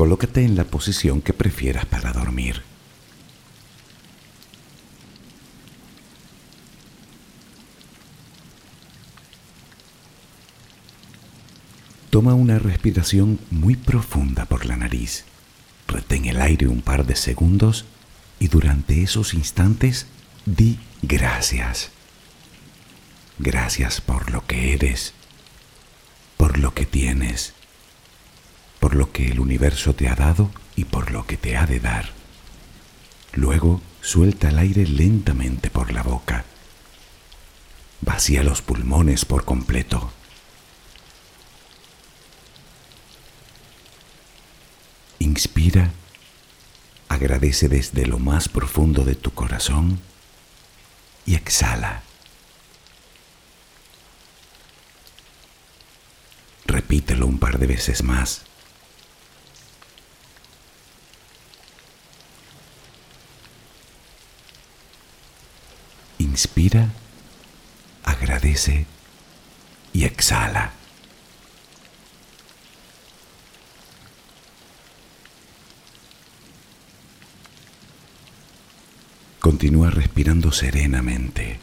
Colócate en la posición que prefieras para dormir. Toma una respiración muy profunda por la nariz. Retén el aire un par de segundos y durante esos instantes di gracias. Gracias por lo que eres, por lo que tienes por lo que el universo te ha dado y por lo que te ha de dar. Luego suelta el aire lentamente por la boca. Vacía los pulmones por completo. Inspira, agradece desde lo más profundo de tu corazón y exhala. Repítelo un par de veces más. Inspira, agradece y exhala. Continúa respirando serenamente.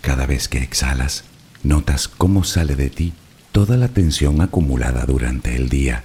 Cada vez que exhalas, notas cómo sale de ti toda la tensión acumulada durante el día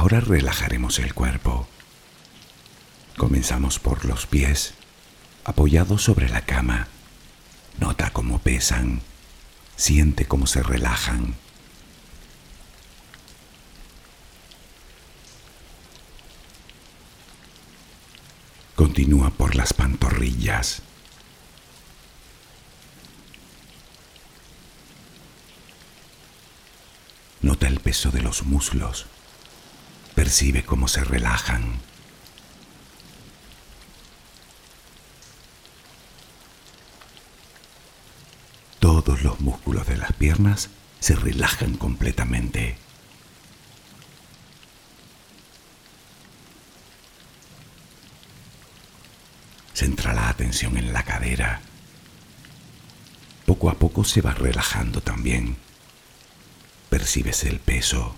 Ahora relajaremos el cuerpo. Comenzamos por los pies, apoyados sobre la cama. Nota cómo pesan, siente cómo se relajan. Continúa por las pantorrillas. Nota el peso de los muslos Percibe cómo se relajan. Todos los músculos de las piernas se relajan completamente. Centra la atención en la cadera. Poco a poco se va relajando también. Percibes el peso,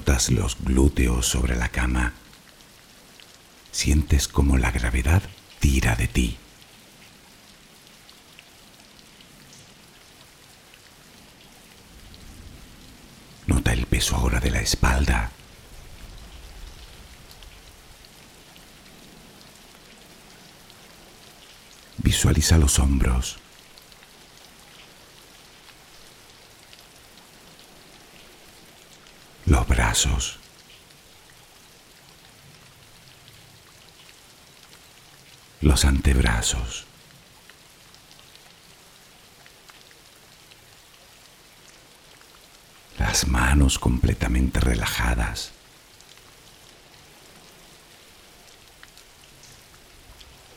Notas los glúteos sobre la cama. Sientes como la gravedad tira de ti. Nota el peso ahora de la espalda. Visualiza los hombros. Los brazos. Los antebrazos. Las manos completamente relajadas.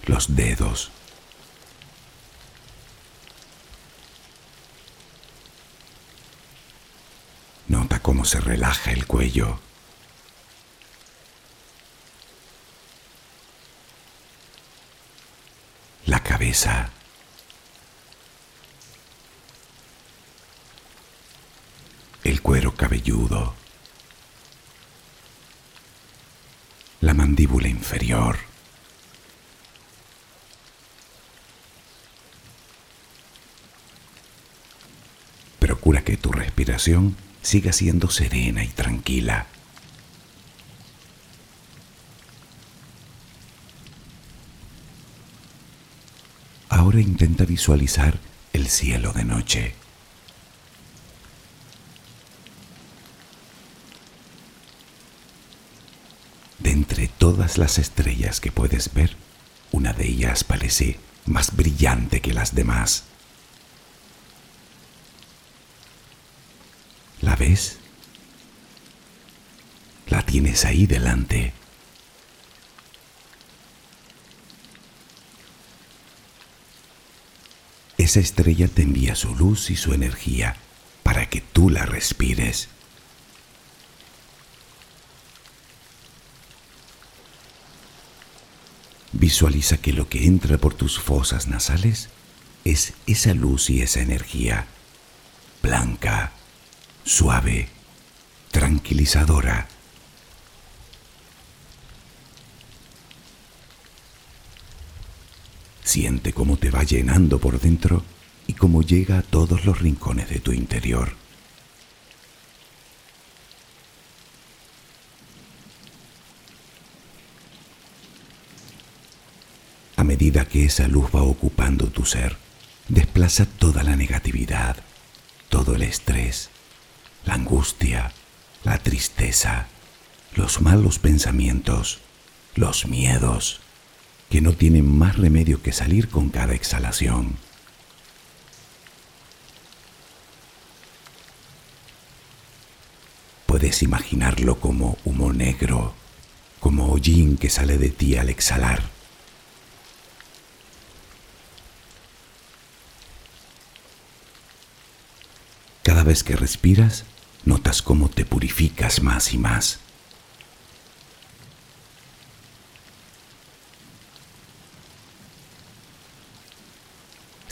Los dedos cómo se relaja el cuello. La cabeza. El cuero cabelludo. La mandíbula inferior. Procura que tu respiración siga siendo serena y tranquila. Ahora intenta visualizar el cielo de noche. De entre todas las estrellas que puedes ver, una de ellas parece más brillante que las demás. ¿La ves? La tienes ahí delante. Esa estrella te envía su luz y su energía para que tú la respires. Visualiza que lo que entra por tus fosas nasales es esa luz y esa energía, blanca, suave, tranquilizadora. Siente cómo te va llenando por dentro y cómo llega a todos los rincones de tu interior. A medida que esa luz va ocupando tu ser, desplaza toda la negatividad, todo el estrés, la angustia, la tristeza, los malos pensamientos, los miedos, que no tienen más remedio que salir con cada exhalación. Puedes imaginarlo como humo negro, como hollín que sale de ti al exhalar. Cada vez que respiras, notas cómo te purificas más y más.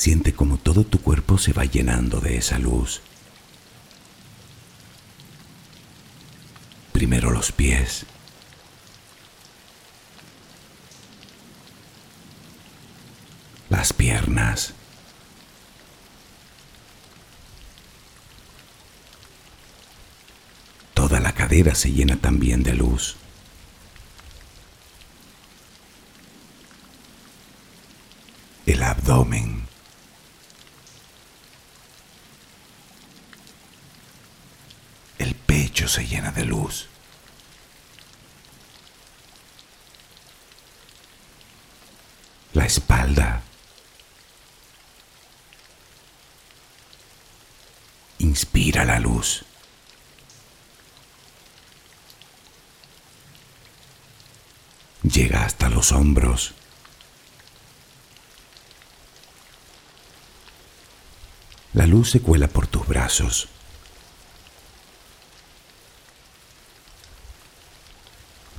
Siente como todo tu cuerpo se va llenando de esa luz. Primero los pies. Las piernas. Toda la cadera se llena también de luz. El abdomen. El pecho se llena de luz. La espalda. Inspira la luz. llega hasta los hombros. La luz se cuela por tus brazos.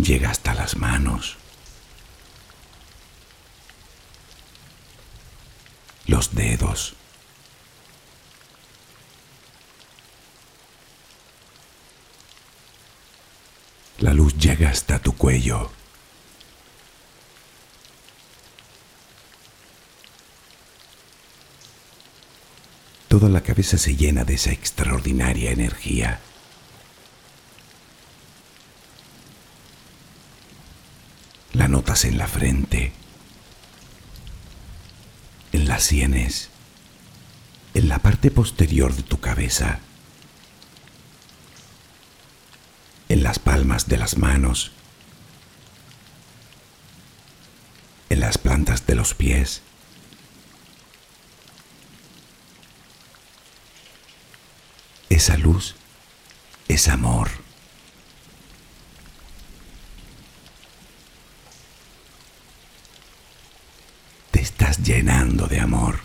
Llega hasta las manos. Los dedos. La luz llega hasta tu cuello. Toda la cabeza se llena de esa extraordinaria energía. La en la frente, en las sienes, en la parte posterior de tu cabeza, en las palmas de las manos, en las plantas de los pies Esa luz es amor. Te estás llenando de amor.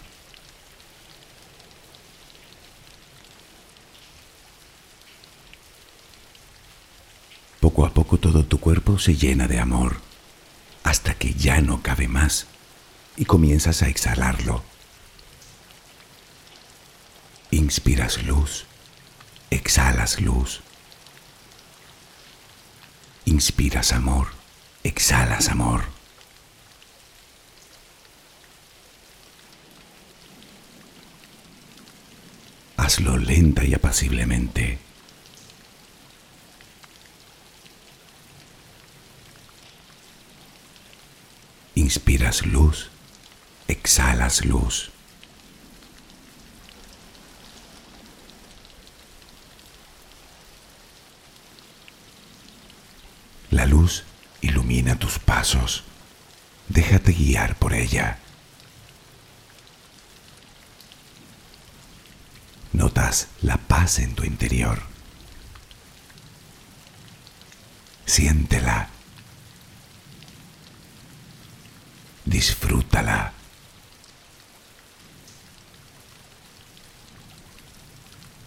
Poco a poco todo tu cuerpo se llena de amor, hasta que ya no cabe más y comienzas a exhalarlo. Inspiras luz exhalas luz. Inspiras amor, exhalas amor. Hazlo lenta y apaciblemente. Inspiras luz, exhalas luz. La luz ilumina tus pasos. Déjate guiar por ella. La paz en tu interior. Siéntela. Disfrútala.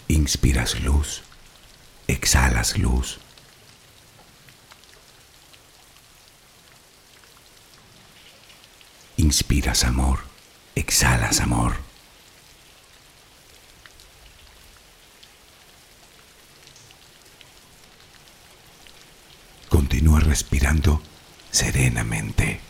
Inspiras luz, exhalas luz. Inspiras amor, exhalas amor. Continúa respirando serenamente.